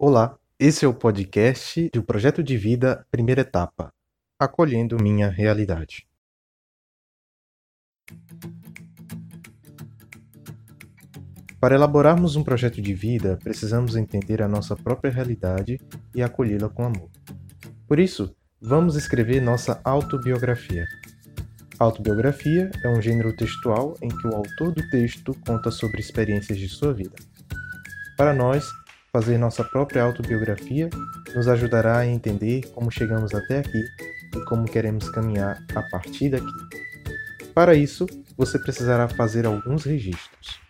Olá, esse é o podcast do Projeto de Vida Primeira Etapa, acolhendo minha realidade. Para elaborarmos um projeto de vida, precisamos entender a nossa própria realidade e acolhê-la com amor. Por isso, vamos escrever nossa autobiografia. Autobiografia é um gênero textual em que o autor do texto conta sobre experiências de sua vida. Para nós, Fazer nossa própria autobiografia nos ajudará a entender como chegamos até aqui e como queremos caminhar a partir daqui. Para isso, você precisará fazer alguns registros.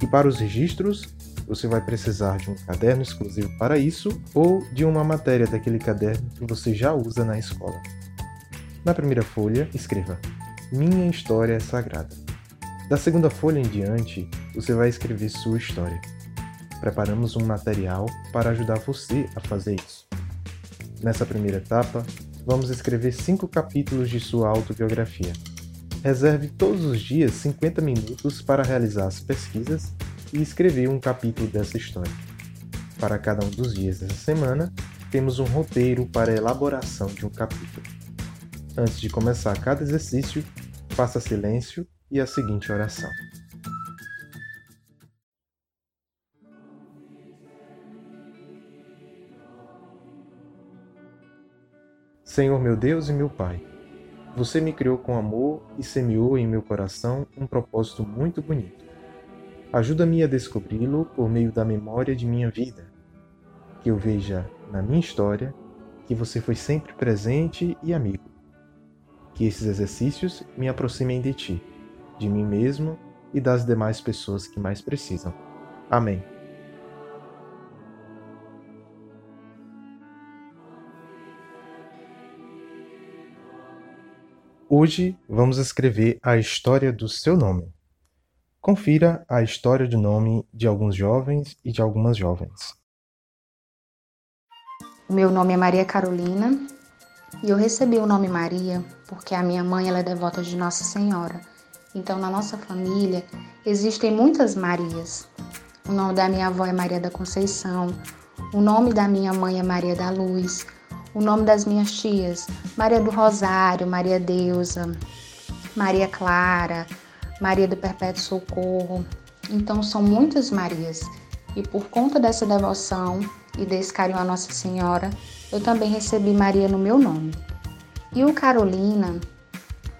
E para os registros, você vai precisar de um caderno exclusivo para isso ou de uma matéria daquele caderno que você já usa na escola. Na primeira folha, escreva: Minha história é sagrada. Da segunda folha em diante, você vai escrever sua história preparamos um material para ajudar você a fazer isso. Nessa primeira etapa, vamos escrever cinco capítulos de sua autobiografia. Reserve todos os dias 50 minutos para realizar as pesquisas e escrever um capítulo dessa história. Para cada um dos dias dessa semana, temos um roteiro para a elaboração de um capítulo. Antes de começar cada exercício, faça silêncio e a seguinte oração. Senhor meu Deus e meu Pai, você me criou com amor e semeou em meu coração um propósito muito bonito. Ajuda-me a descobri-lo por meio da memória de minha vida, que eu veja na minha história que você foi sempre presente e amigo. Que esses exercícios me aproximem de ti, de mim mesmo e das demais pessoas que mais precisam. Amém. Hoje vamos escrever a história do seu nome. Confira a história do nome de alguns jovens e de algumas jovens. O meu nome é Maria Carolina e eu recebi o nome Maria porque a minha mãe ela é devota de Nossa Senhora. Então, na nossa família existem muitas Marias. O nome da minha avó é Maria da Conceição, o nome da minha mãe é Maria da Luz, o nome das minhas tias: Maria do Rosário, Maria Deusa, Maria Clara, Maria do Perpétuo Socorro. Então são muitas Marias. E por conta dessa devoção e desse carinho à Nossa Senhora, eu também recebi Maria no meu nome. E o Carolina,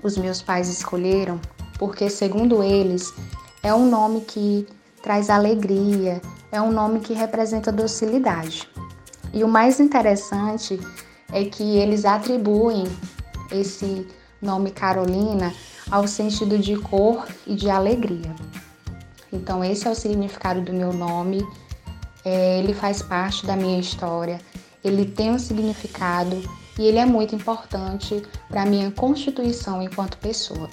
os meus pais escolheram porque, segundo eles, é um nome que traz alegria, é um nome que representa docilidade. E o mais interessante é que eles atribuem esse nome Carolina ao sentido de cor e de alegria. Então, esse é o significado do meu nome, é, ele faz parte da minha história, ele tem um significado e ele é muito importante para a minha constituição enquanto pessoa.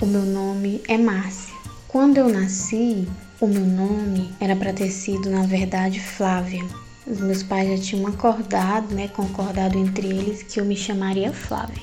O meu nome é Márcia. Quando eu nasci, o meu nome era para ter sido, na verdade, Flávia. Os meus pais já tinham acordado, né, concordado entre eles que eu me chamaria Flávia.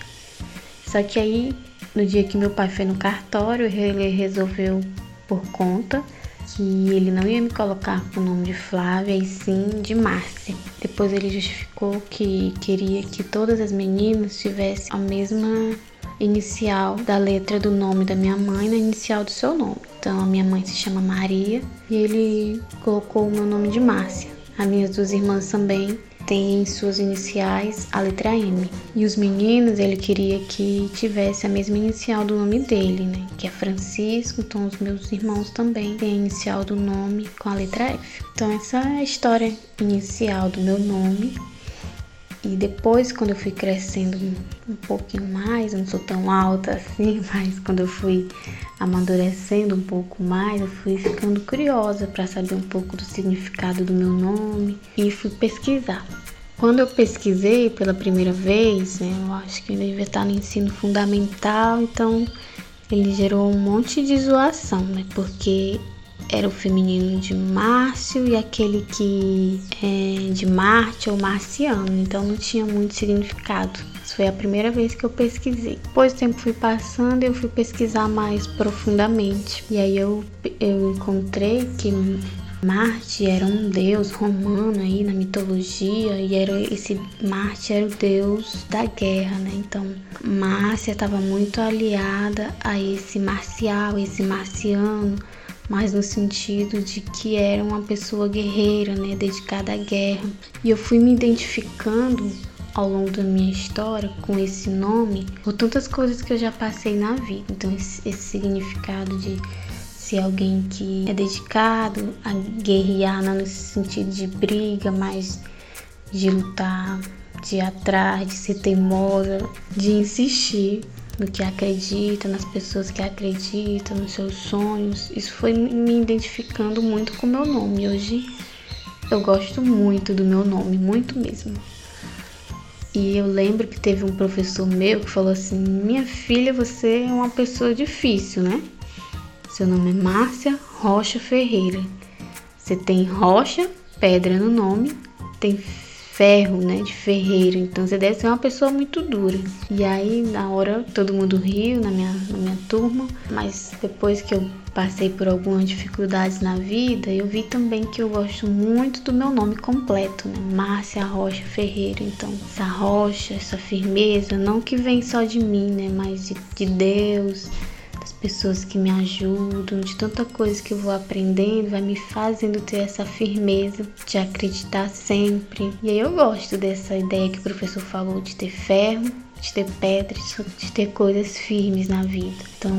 Só que aí, no dia que meu pai foi no cartório, ele resolveu por conta que ele não ia me colocar com o nome de Flávia e sim de Márcia. Depois ele justificou que queria que todas as meninas tivessem a mesma inicial da letra do nome da minha mãe na inicial do seu nome. Então a minha mãe se chama Maria e ele colocou o meu nome de Márcia. As minhas duas irmãs também têm em suas iniciais a letra M. E os meninos, ele queria que tivesse a mesma inicial do nome dele, né? Que é Francisco, então os meus irmãos também têm a inicial do nome com a letra F. Então essa é a história inicial do meu nome. E depois, quando eu fui crescendo um pouquinho mais, eu não sou tão alta assim, mas quando eu fui amadurecendo um pouco mais, eu fui ficando curiosa para saber um pouco do significado do meu nome e fui pesquisar. Quando eu pesquisei pela primeira vez, né, eu acho que eu devia estar no ensino fundamental, então ele gerou um monte de zoação, né? Porque era o feminino de Márcio e aquele que é de Marte ou marciano, então não tinha muito significado. Isso foi a primeira vez que eu pesquisei. Depois o tempo fui passando, eu fui pesquisar mais profundamente. E aí eu, eu encontrei que Marte era um deus romano aí na mitologia e era esse Marte era o deus da guerra, né? Então Márcia estava muito aliada a esse marcial, esse marciano, mas no sentido de que era uma pessoa guerreira, né, dedicada à guerra. E eu fui me identificando ao longo da minha história com esse nome por tantas coisas que eu já passei na vida. Então esse, esse significado de ser alguém que é dedicado a guerrear, não nesse sentido de briga, mas de lutar, de ir atrás, de ser teimosa, de insistir no que acredita, nas pessoas que acreditam, nos seus sonhos. Isso foi me identificando muito com o meu nome. Hoje eu gosto muito do meu nome, muito mesmo. E eu lembro que teve um professor meu que falou assim: Minha filha, você é uma pessoa difícil, né? Seu nome é Márcia Rocha Ferreira. Você tem rocha, pedra no nome, tem ferro, né, de ferreiro. Então você deve ser uma pessoa muito dura. E aí na hora todo mundo riu na minha, na minha turma, mas depois que eu passei por algumas dificuldades na vida, eu vi também que eu gosto muito do meu nome completo, né? Márcia Rocha Ferreira. Então, essa rocha, essa firmeza, não que vem só de mim, né? Mas de, de Deus, pessoas que me ajudam, de tanta coisa que eu vou aprendendo, vai me fazendo ter essa firmeza de acreditar sempre. E aí eu gosto dessa ideia que o professor falou de ter ferro, de ter pedras, de ter coisas firmes na vida. Então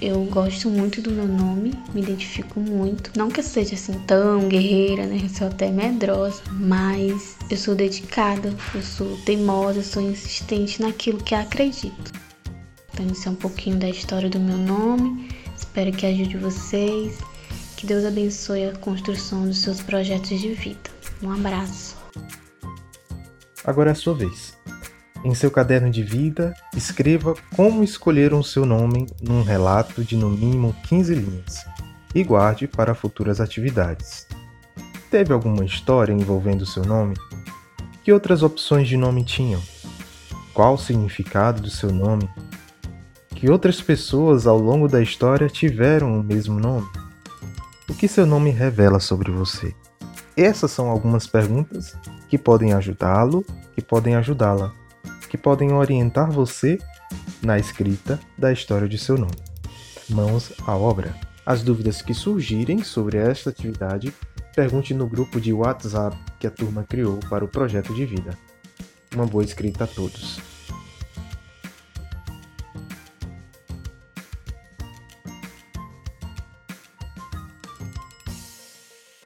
eu gosto muito do meu nome, me identifico muito. Não que eu seja assim tão guerreira, né? Eu sou até medrosa, mas eu sou dedicada, eu sou teimosa, eu sou insistente naquilo que acredito. É um pouquinho da história do meu nome. Espero que ajude vocês. Que Deus abençoe a construção dos seus projetos de vida. Um abraço. Agora é a sua vez. Em seu caderno de vida, escreva como escolheram seu nome num relato de no mínimo 15 linhas e guarde para futuras atividades. Teve alguma história envolvendo o seu nome? Que outras opções de nome tinham? Qual o significado do seu nome que outras pessoas ao longo da história tiveram o mesmo nome? O que seu nome revela sobre você? Essas são algumas perguntas que podem ajudá-lo, que podem ajudá-la, que podem orientar você na escrita da história de seu nome. Mãos à obra. As dúvidas que surgirem sobre esta atividade, pergunte no grupo de WhatsApp que a turma criou para o projeto de vida. Uma boa escrita a todos.